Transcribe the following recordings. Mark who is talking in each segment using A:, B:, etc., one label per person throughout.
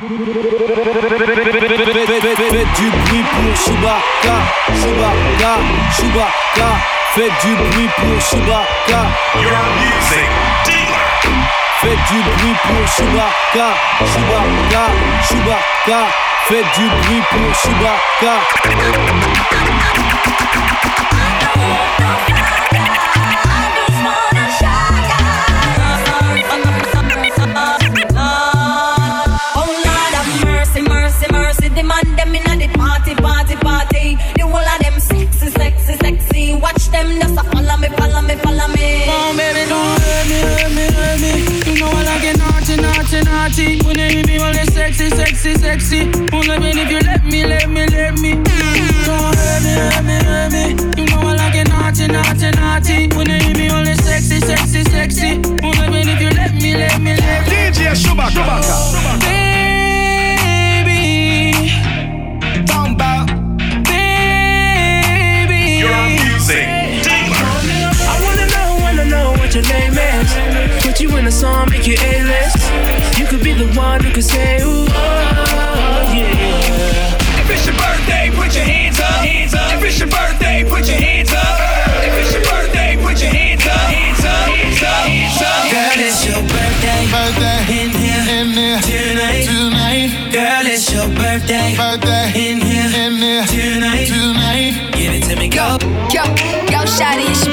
A: Faites du bruit pour Chewbacca, Chewbacca, Chewbacca. Faites du bruit pour Chewbacca.
B: Your music dealer.
A: Faites du bruit pour Chewbacca, Chewbacca, Chewbacca. Faites du bruit pour Chewbacca.
C: Naughty. When you hear me, only sexy, sexy, sexy. Only when if you let me, let me, let me. Don't hurt me, hurt me, hurt me. You know I like it naughty, naughty, naughty. When you hear me, only sexy, sexy, sexy. Only when if you let me, let me, let me.
B: DJ Chewbacca.
C: Could say, ooh, oh, yeah.
D: If it's your birthday, put your hands up. Hands up. If it's your birthday, put your hands up. If it's your birthday, put your hands up. Hands up. Hands up. Hands up.
C: Girl, it's your birthday.
E: Birthday
C: In here,
E: in there
C: tonight.
E: tonight.
C: Girl, it's your birthday.
E: Birthday
C: In here,
E: in there
C: tonight.
E: tonight.
C: Give it to me, go.
F: Yo, yo, shawty, it's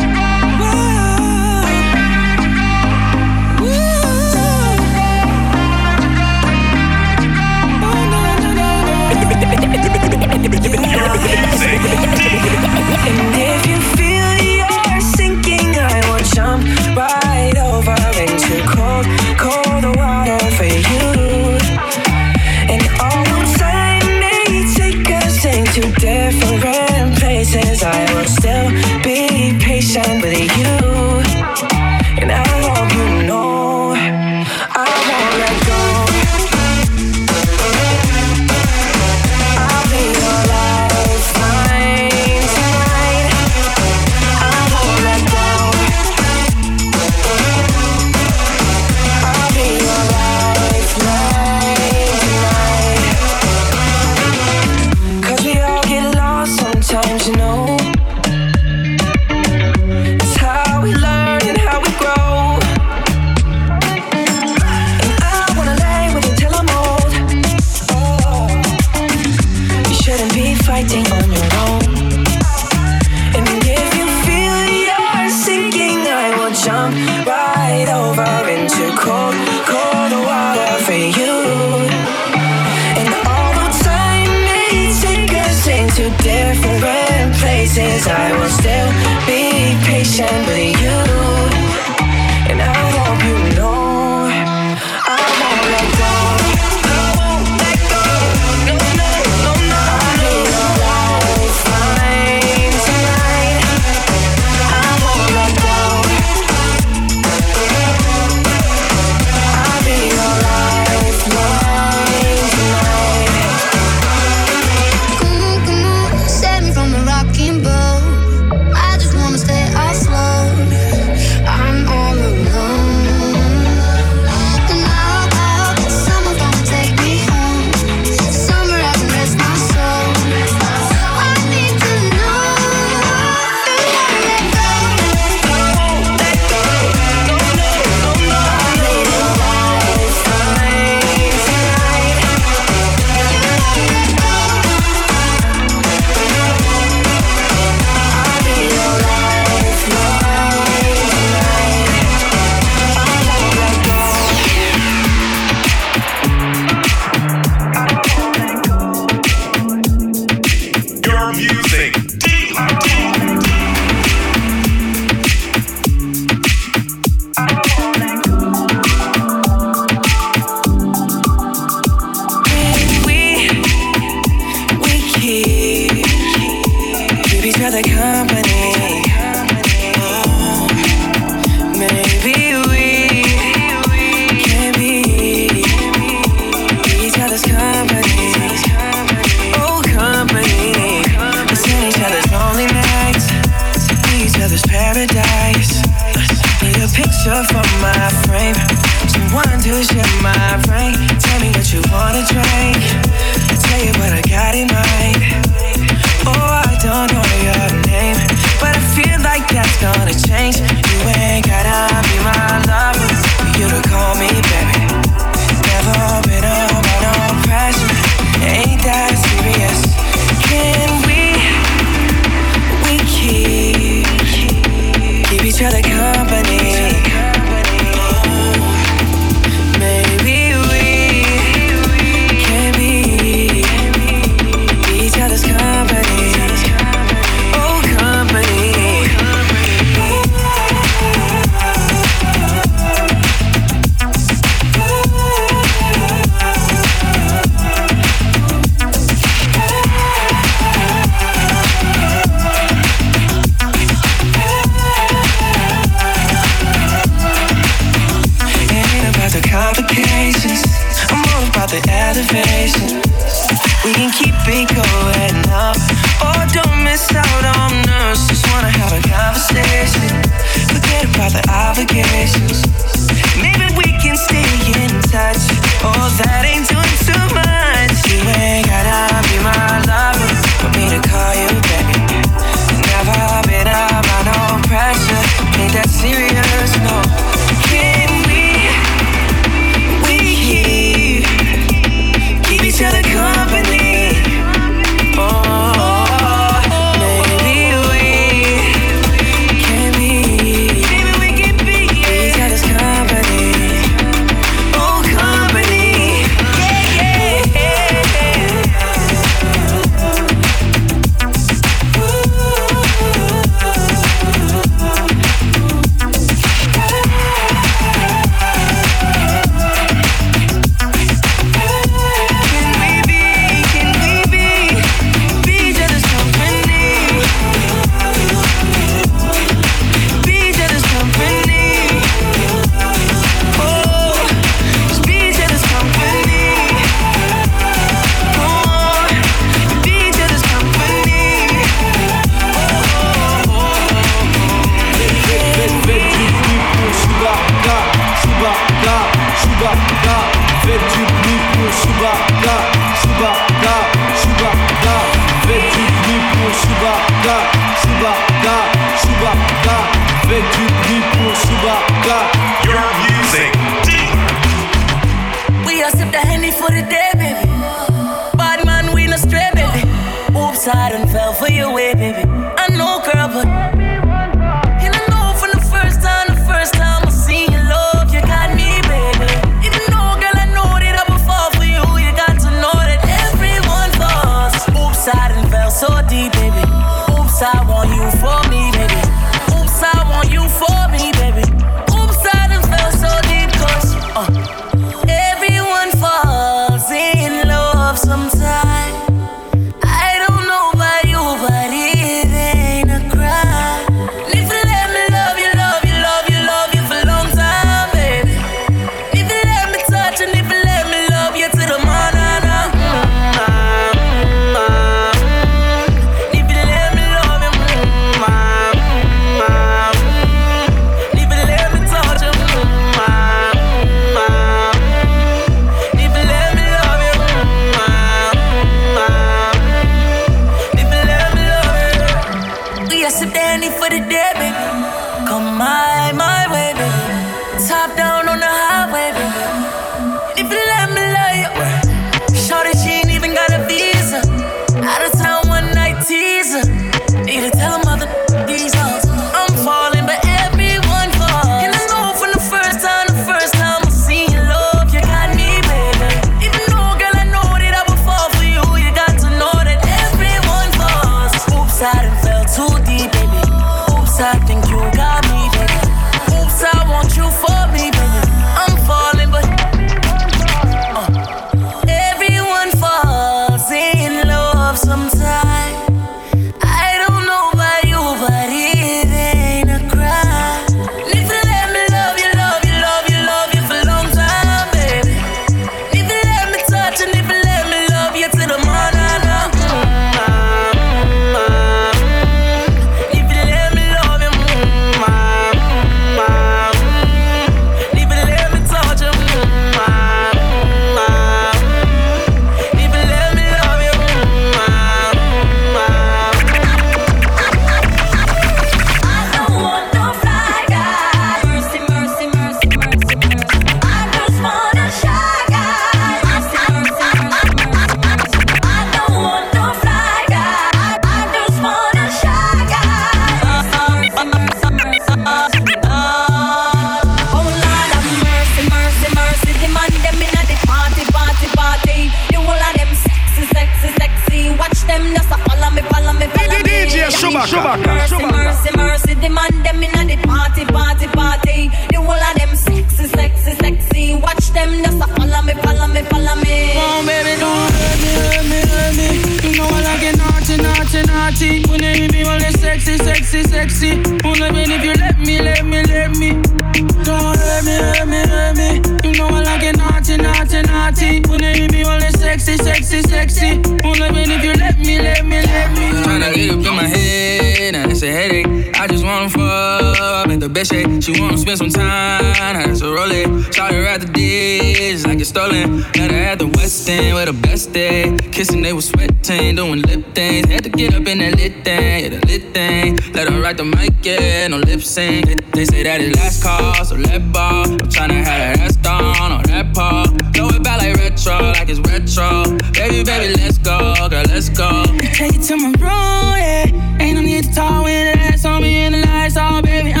G: fuck, make the best shape. She wanna spend some time, a roll Shout her at the dish, like it's stolen. Met her at the West End with the best day. Kissing, they was sweating, doing lip things. Had to get up in that lit thing, yeah, the lit thing. Let her write the mic, yeah, no lip sync. They say that it's last call, so let ball. I'm tryna have that ass down on that paw. Throw it back like retro, like it's retro. Baby, baby, let's go, girl, let's go.
C: Take it to my room, yeah. Ain't no need to talk when the ass on me and the lights on, baby. I know what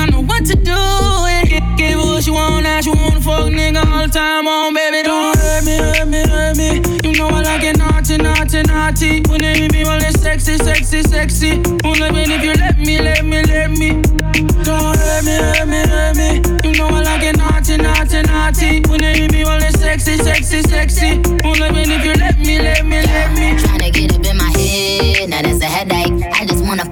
C: to do. Yeah. Give, give her what she want, now she wanna fuck nigga all the time on, baby. Don't hurt me, hurt me, hurt me. You know I like it naughty, naughty, naughty. When they hit me, well, it's sexy, sexy, sexy. Only when if you let me, let me, let me. Don't hurt me, hurt me, hurt me. You know I like it naughty, naughty, naughty. When they hit me, well, it's sexy, sexy, sexy. Only when if you let me, let me, let me.
H: Tryna get up in my head, now that's a headache. I just wanna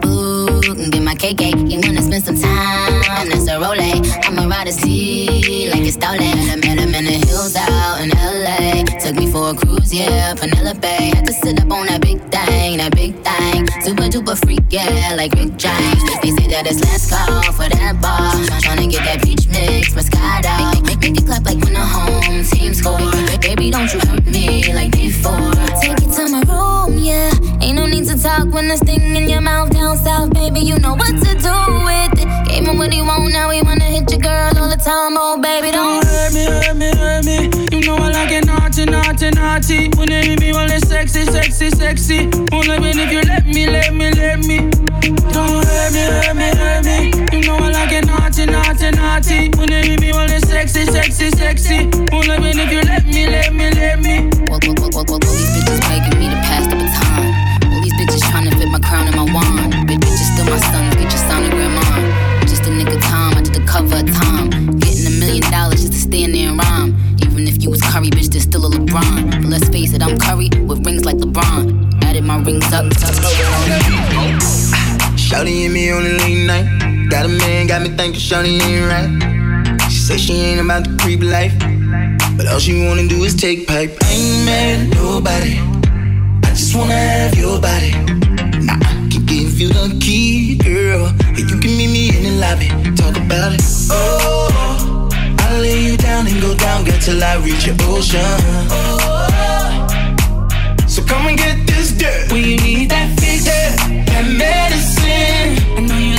H: food and get my cake. You wanna spend some time, that's a role. I'ma ride a sea like it's stolen. I met him in the hills out in LA. Took me for a cruise, yeah, Penelope. Had to sit up on that big thing, that big thing. Super duper freak, yeah, like Rick James. They say that it's last call for that bar. Tryna get that peach mix, Moscato. Make, make, make it clap like when the home team score. Baby, don't you hurt me like before. Take it to my room, yeah. Ain't no need to talk when there's thing in your mouth down south, baby. You know what to do with it. Gave him what he want, now he wanna hit your girl all the time. Oh, baby, don't
C: hurt me, hurt me, hurt me. You know I like it naughty, naughty, naughty. When you hit me, well, it's sexy, sexy, sexy. Only when if you let me, let me, let me. Don't hurt me, hurt me, hurt me. You know me
I: thinking Shawty ain't right. She say she ain't about the creep life. But all she wanna do is take pipe. I ain't mad at nobody. I just wanna have your body. Nah, I can give you the key, girl. And you can meet me in the lobby. Talk about it. Oh, I'll lay you down and go down, girl, till I reach your ocean. Oh, So come and get this dirt.
J: When you need that fix, that medicine. I know you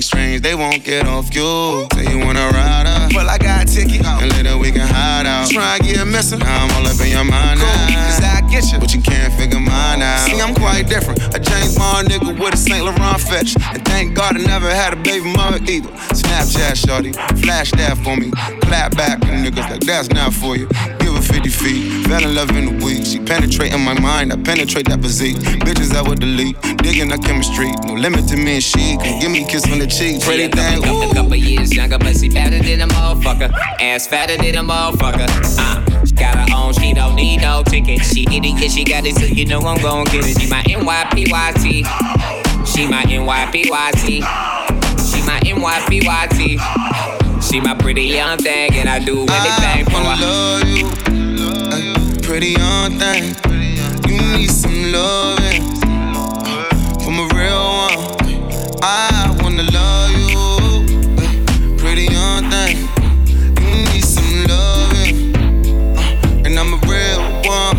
I: Strange, they won't get off you. Say you wanna ride up, well I got a ticket, and later we can hide out. Try and get a missing, now I'm all up in your mind now. Cause I get you, but you can't figure mine out. See, I'm quite different. A James Bond nigga with a St. Laurent fetch, and thank God I never had a baby mother either. Snapchat shorty, flash that for me, clap back niggas like that's not for you. 50 feet, fell in love in a week. She penetrate in my mind, I penetrate that physique. Bitches I would delete, digging our chemistry. No limit to me and she. Can give me a kiss on the cheek. Pretty thing,
K: A
I: ooh.
K: couple years younger, but she better than a motherfucker. Ass fatter than a motherfucker. Uh, she got her own, she don't need no ticket. She need it, yeah, she got it, so you know I'm gon' get it. She my NYPYT. She my NYPYT. She my NYPYT. She my pretty young thing, and I do anything for her.
I: love you, pretty young thing. You need some loving from a real one. I wanna love you, pretty young thing. You need some loving, uh, and I'm a real one.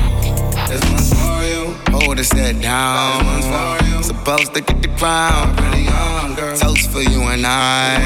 I: This one's for you. Hold it set down. This one's for you. Supposed to get the crown. Pretty young girl. Toast for you and I.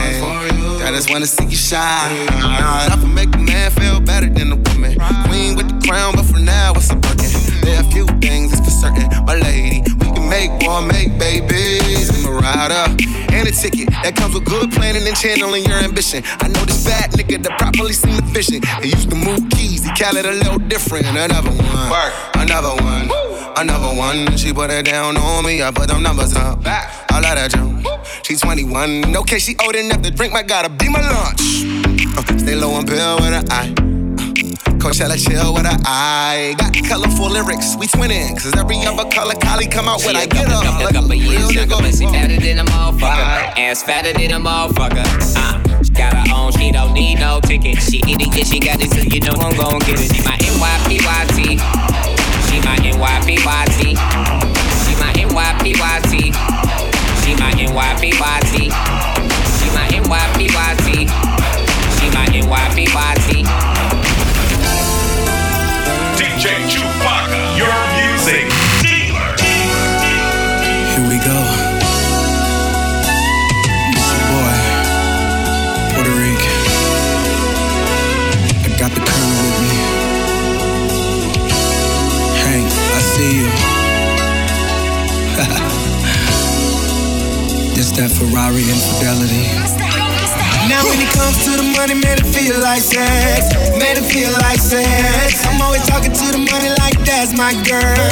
I: I just wanna see you shine. Not for make a man feel better than a woman. Queen with crown, but for now it's a bucket. There are a few things that's for certain, my lady. We can make one, make babies. I'm a rider and a ticket that comes with good planning and channeling your ambition. I know this bad nigga that properly seem efficient. He used to move keys, he call it a little different. Another one, another one, another one. She put it down on me, I put them numbers up. All of that jump. She's 21, okay, she old enough to drink, might gotta be my lunch. Uh, stay low and bill with an eye. Coachella chill with her eye. Got colorful lyrics, we twinning. Cause every other color collie come out when I get up. Like a real nigga.
K: Pussy fatter than a motherfucker. Ass fatter than a motherfucker. Uh, she got her own, she don't need no ticket. She idiot, she got it, so you know I'm gon' get it. She my NYPYT. She
L: my NYPYT. She my NYPYT. She my
M: NYPYT. girl.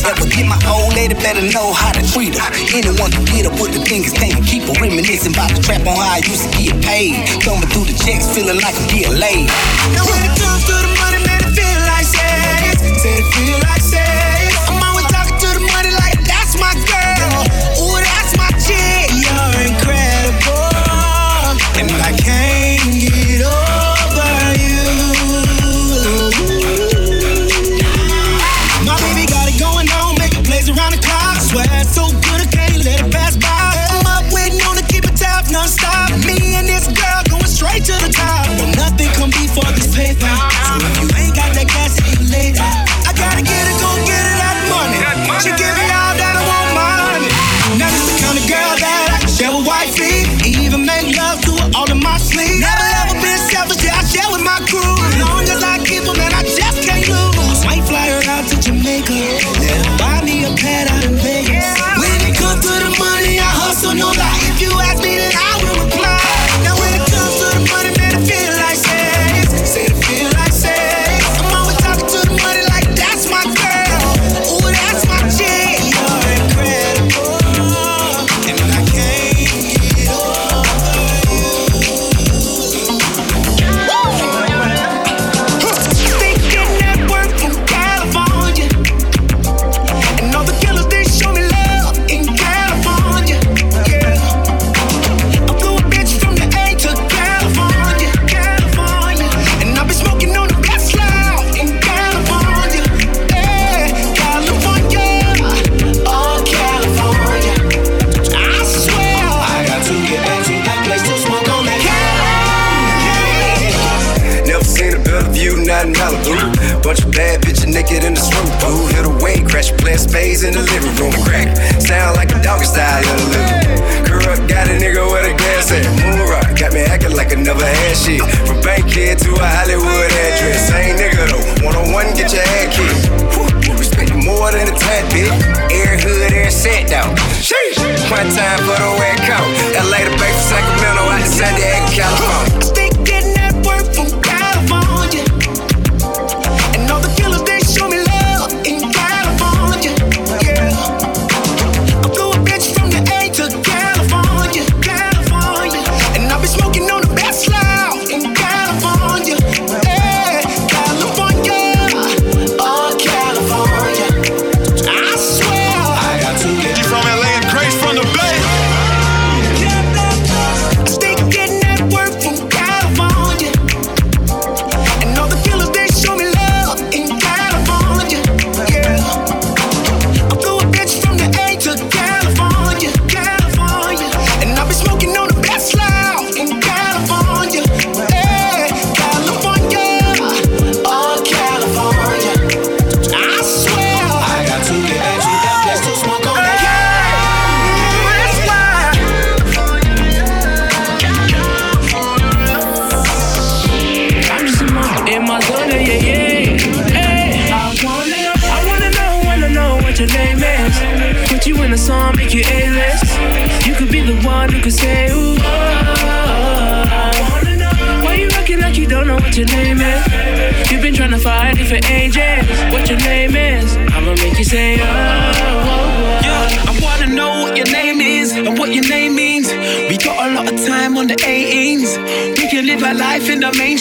M: niggas ever get my old lady better know how to treat her. Anyone can get her, with the thing is, they can keep her. Reminiscing about the trap on how I used to get paid. Thumbing through the checks, feeling like I'm getting laid.
L: Now when it comes to the money, man, it feel like sex. Said it feel like kid to a
B: Hollywood address. Same nigga though, one on one, get your head kicked. Respect more than a tad bit. Air hood, air set though. One time for the wet coat. LA to Bay from Sacramento, out to San Diego, California.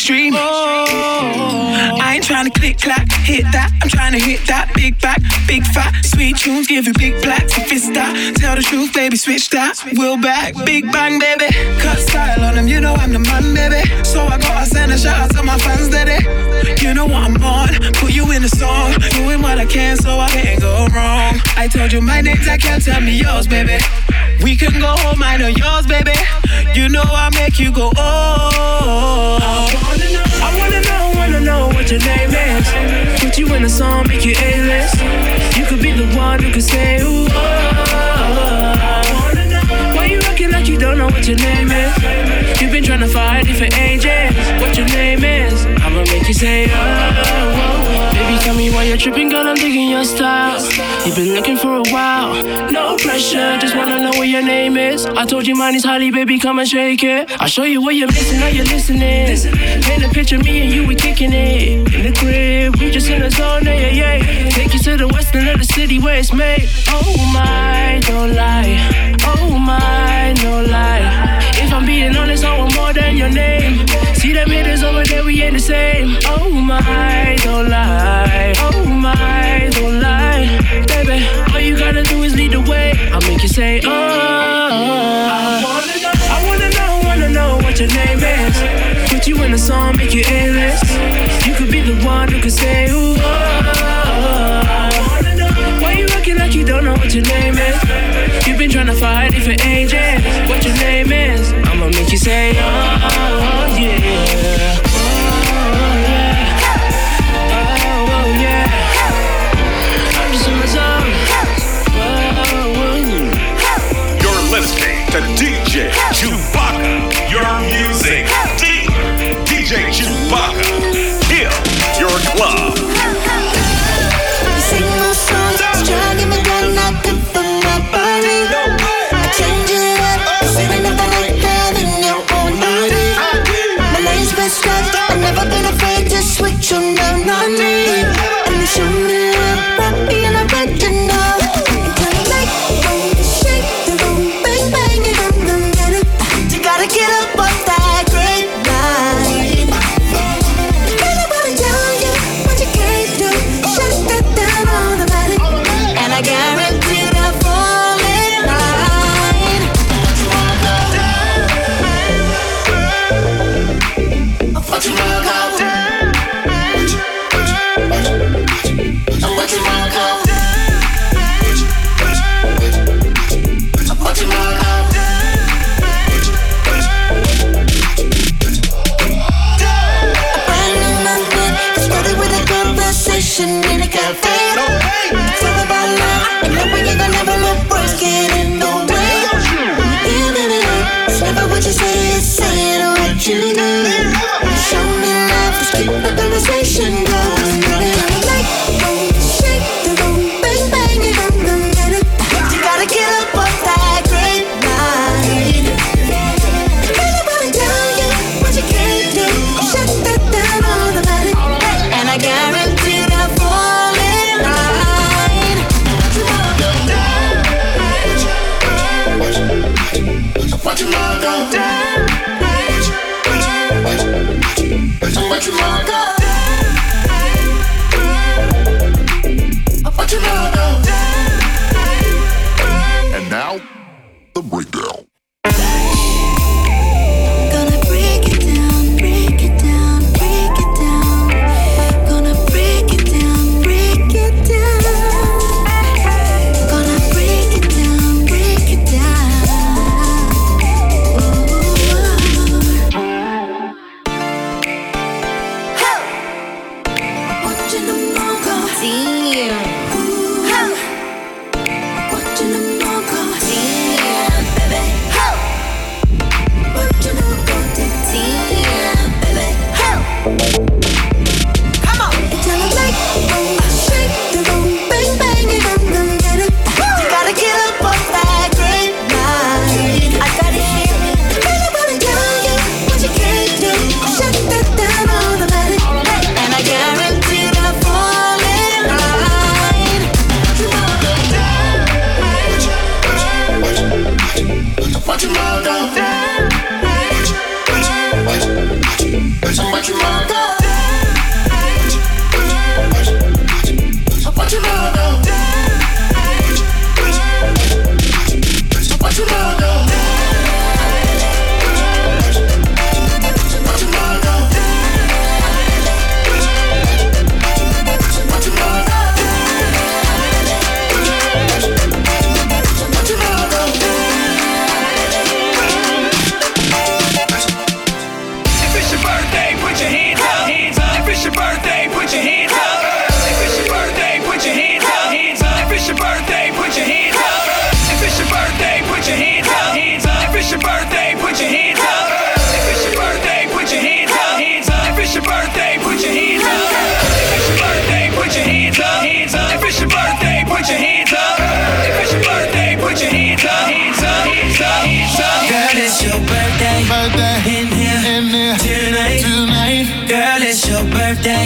N: Mainstream. Oh.
D: I
O: ain't trying to click clack, hit that. I'm trying to hit that big back, big fat, sweet tunes, give you big black. It's that, tell the truth, baby, switch that. Will back, big bang, baby. Cut style on them, you know I'm the man, baby. So I gotta send a shout out to my fans, daddy. You know what I'm on, put you in the song, doing what I can so I can't go wrong. I told you my names, I can't tell me yours, baby. We can go home, I know yours, baby. You know I make you go, oh. Know, what your name is. Put you in a song, make you A-list. You could be the one who could say, ooh, oh. oh, oh, oh. Why you acting like you don't know what your name is? You've been trying to find it for ages. What your name is? I'ma make you say, oh, oh, oh. Baby, tell me why you're tripping, girl. I'm digging your style. You've been looking for a while. No pressure, just wanna know what your name is. I told you mine is Holly, baby, come and shake it. I'll show you what you're missing, now you're listening. Paint a picture, me and you, we kicking it. In the crib, we just in the zone, yeah, yeah. Take you to the western of the city where it's made. Oh my, don't lie. Oh my, no lie. If I'm being honest, I want more than your name. See them haters over there, we ain't the same. Oh my, don't lie. Oh my, don't lie. Baby, all you gotta do is lead the way. I'll make you say, oh. I wanna know, I wanna know wanna know what your name is. Put you in a song, make you A-list. You could be the one who could say, ooh, oh. Why you acting like you don't know what your name is? You've been trying to find it for ages. What your name is? I'ma make you say, oh, oh yeah.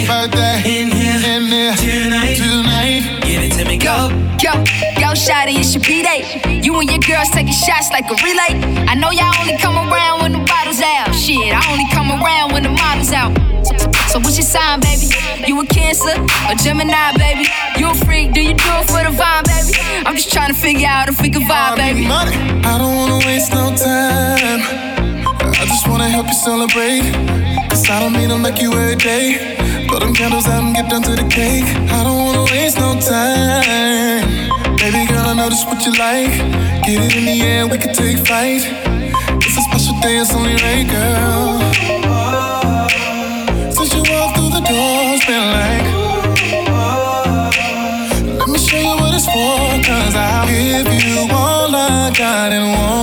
P: Birthday. Birthday.
Q: In here.
F: In there.
Q: Tonight.
F: Tonight.
Q: Give it to me, go.
R: Go, go, shawty, it's your B-Day. You and your girls taking shots like a relay. I know y'all only come around when the bottles out. Shit, I only come around when the model's out. So, so, so what's your sign, baby? You a Cancer a Gemini, baby? You a freak? Do you do it for the vibe, baby? I'm just trying to figure out if we can vibe, baby. Money.
F: I don't wanna waste no time. I just wanna help you celebrate. Cause I don't mean to make you every day. Blow them candles out and get down to the cake. I don't wanna waste no time. Baby girl, I know this what you like. Get it in the air, we can take flight. It's a special day, it's only right, girl. Since you walked through the door, it's been like. Let me show you what it's for, cause I'll give you all I got and won't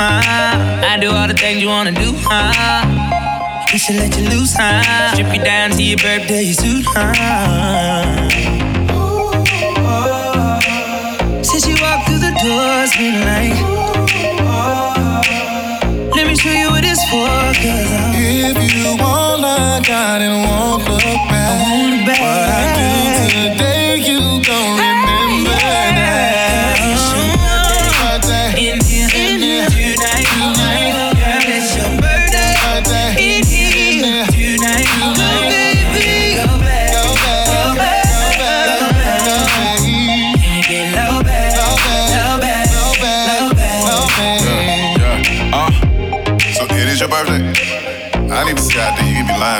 F: I do
Q: all the things you wanna do, ah. We should let you loose, ah. Strip you down to your birthday suit, ah. Since you walked through the doors, been like, let me show you what it's for, cause I'm
F: Give you all I got and won't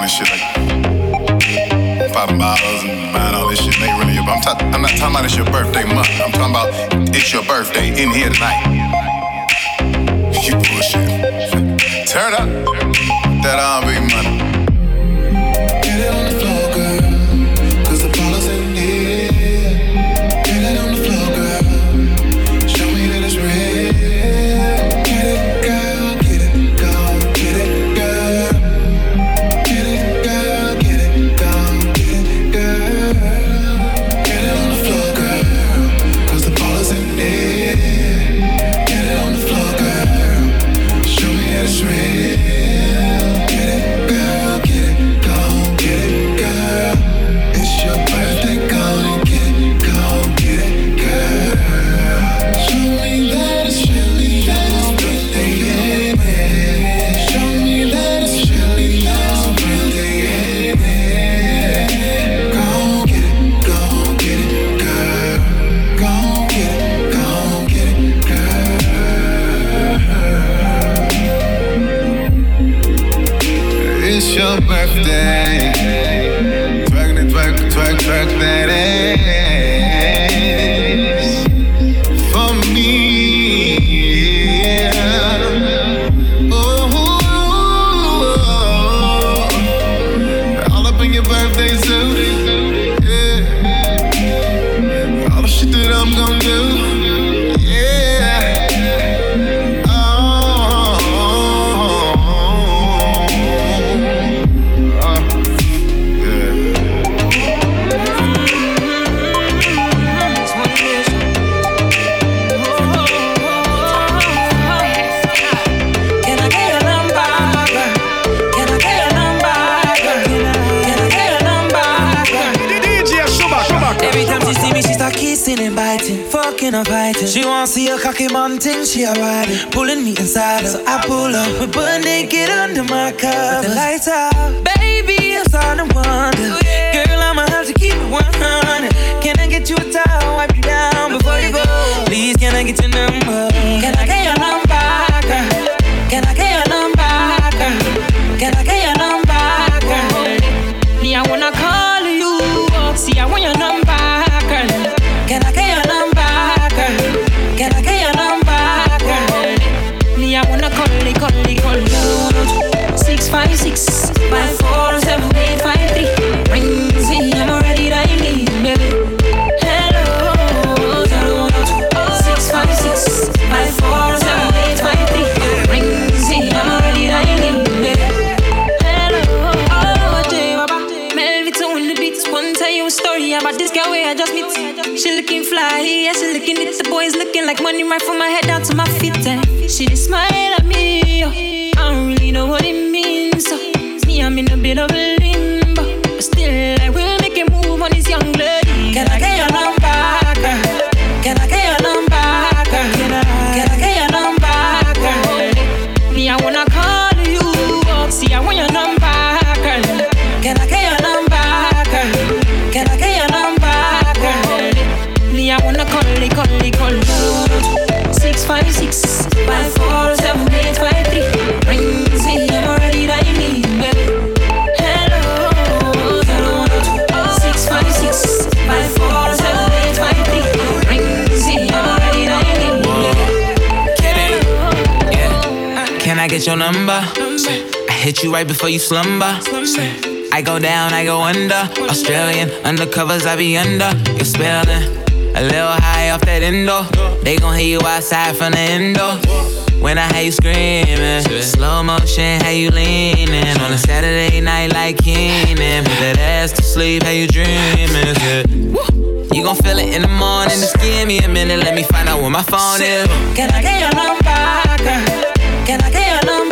E: And shit like popping bottles and buying all this shit. Ain't really. I'm, ta- I'm not talking about it's your birthday month. I'm talking about it's your birthday in here tonight. You bullshit. Turn up that R&B
K: hit you right before you slumber. I go down, I go under. Australian undercovers, I be under. You're spelling a little high off that endo. They gon' hear you outside from the endo. When I hear you screaming, slow motion, how you leaning on a Saturday night like Keenan. Put that ass to sleep, how you dreaming? You gon' feel it in the morning. Just give me a minute, let me find out where my phone is.
N: Can I get your number? Girl? Can I get your number?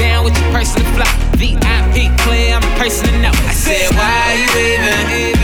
S: Down
K: with your personal flop. VIP clear, I'm a person to know. I said, why are you even?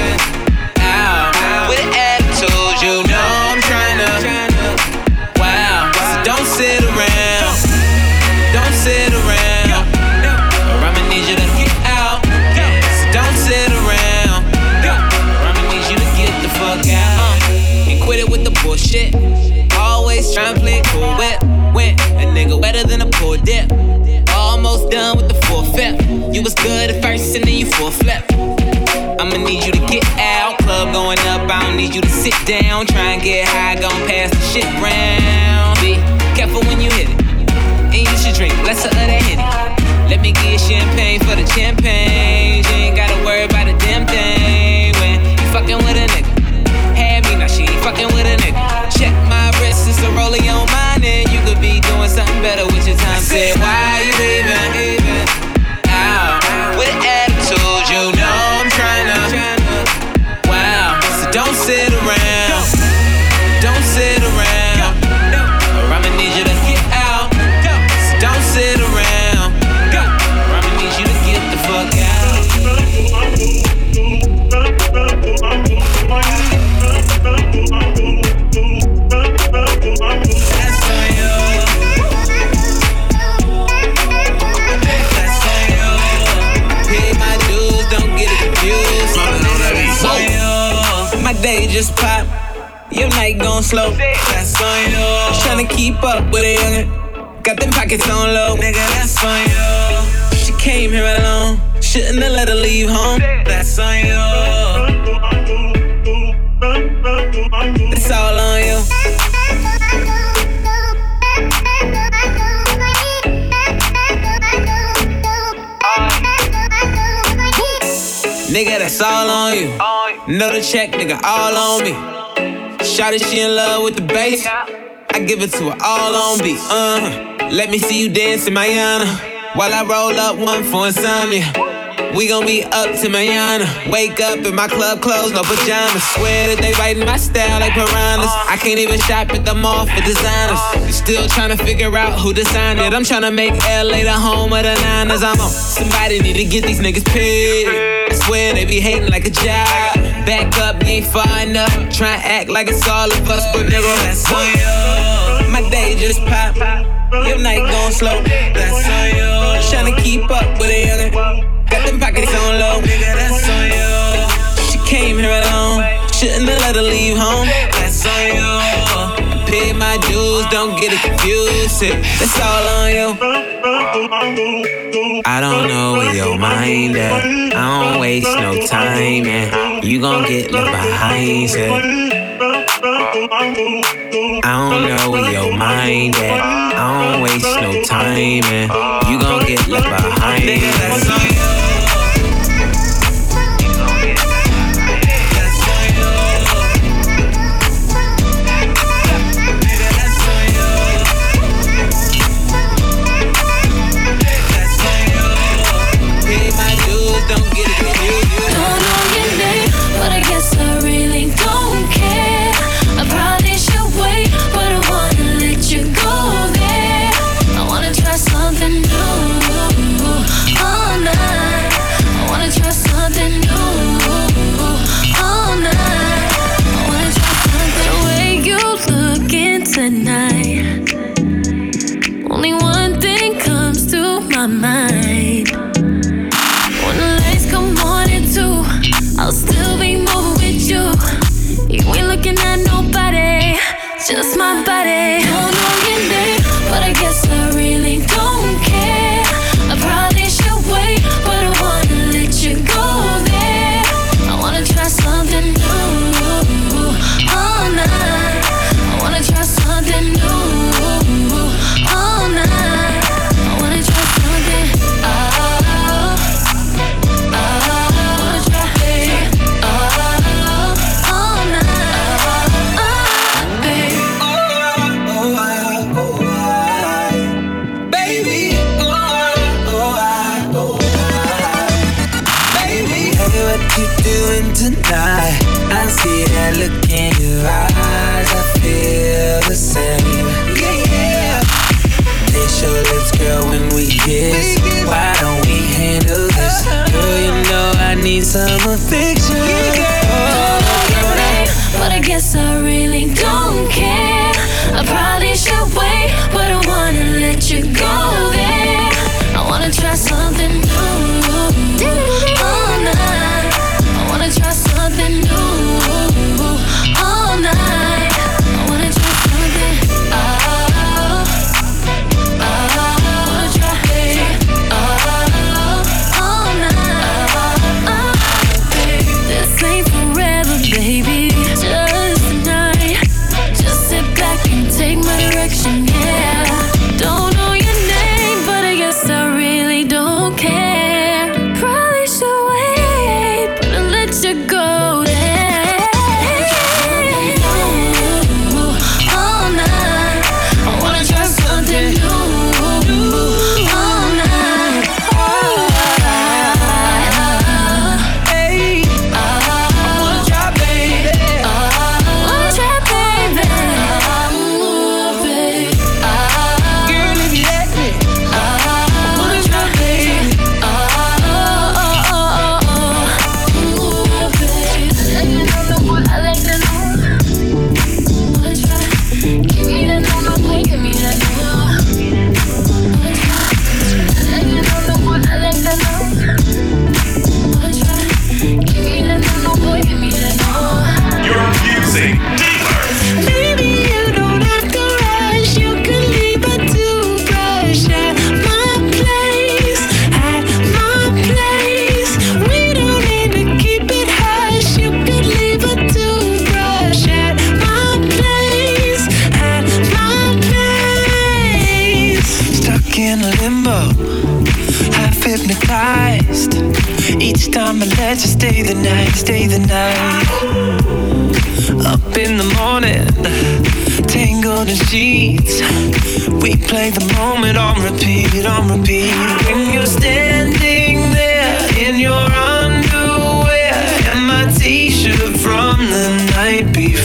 K: You to sit down. Try and get high, gon' pass Gon' slow. That's on you. Tryna keep up with a youngin'. Got them pockets on low. Nigga, that's on you. She came here alone. Shouldn't have let her leave home. That's on you. It's all on you. Nigga, that's all on you. Know the check, nigga, all on me. Shawty, she in love with the bass. I give it to her all on beat. Uh, let me see you dance in Mayana. While I roll up one for insomnia. We gon' be up to Mayana. Wake up in my club clothes, no pajamas. Swear that they writing my style like piranhas. I can't even shop at the mall for designers. You still trying to figure out who designed it. I'm trying to make LA the home of the Niners. I'm on. Somebody need to get these niggas paid. I swear they be hating like a job. Back up, ain't far enough. Try act like it's all of us, but nigga, that's on you. My day just pop. Your night gon' slow. That's on you. Tryna keep up with a youngin'. Got them pockets on low. Nigga, that's on you. She came here alone. Shouldn't have let her leave home. That's on you. Pay my dues, don't get it confused. That's all on you. I don't know where your mind at. I don't waste no time, and you gon' get left behind. I don't know where your mind at. I don't waste no time, and you gon' get left behind.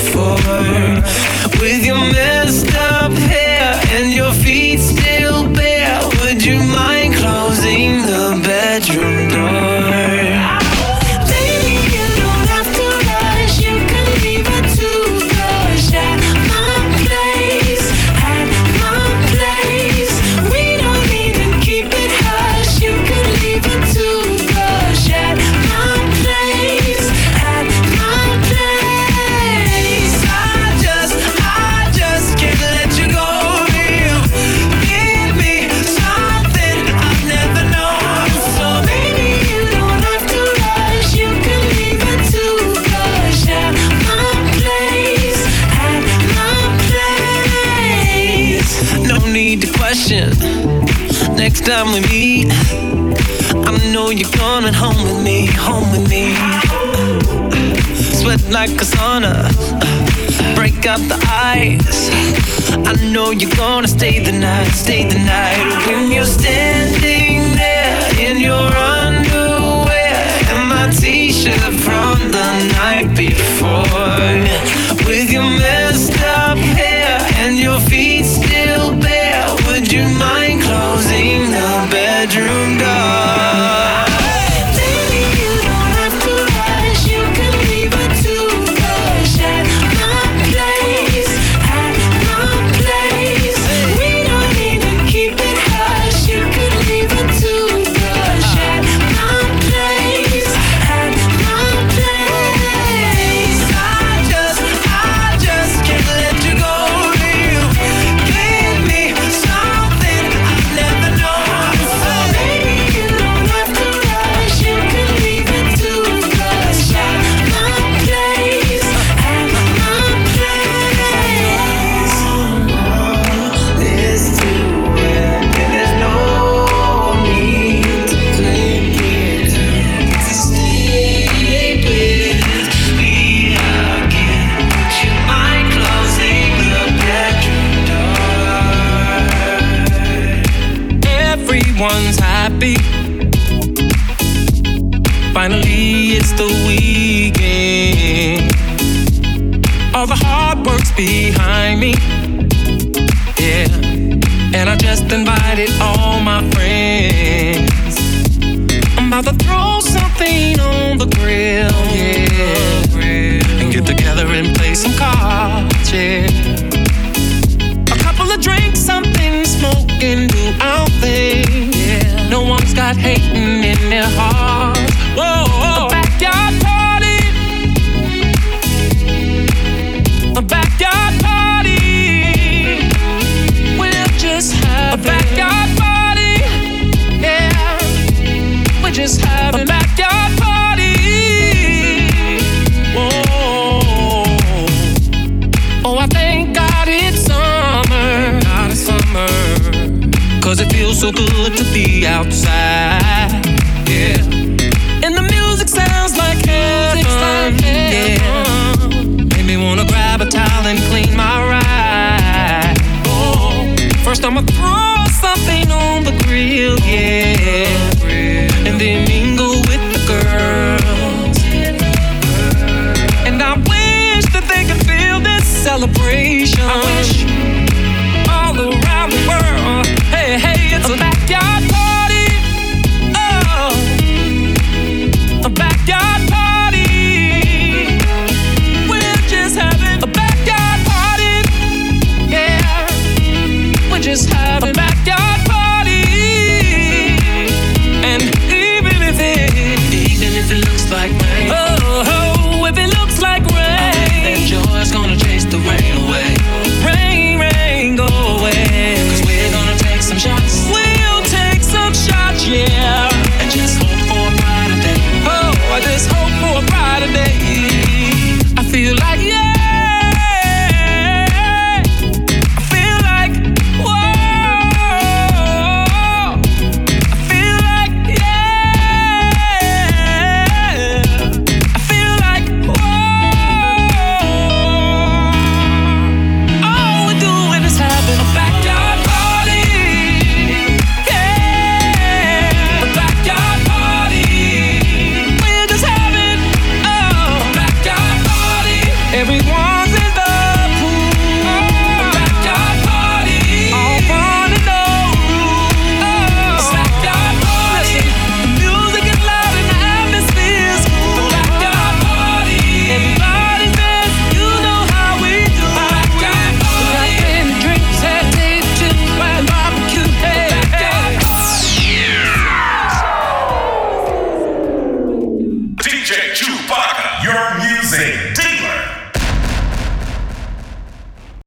F: before with your messed up head. coming home with me, home with me. Sweat like a sauna, break up the ice. I know you're gonna stay the night, stay the night. When you're standing there in your underwear and my t-shirt from the night before, with your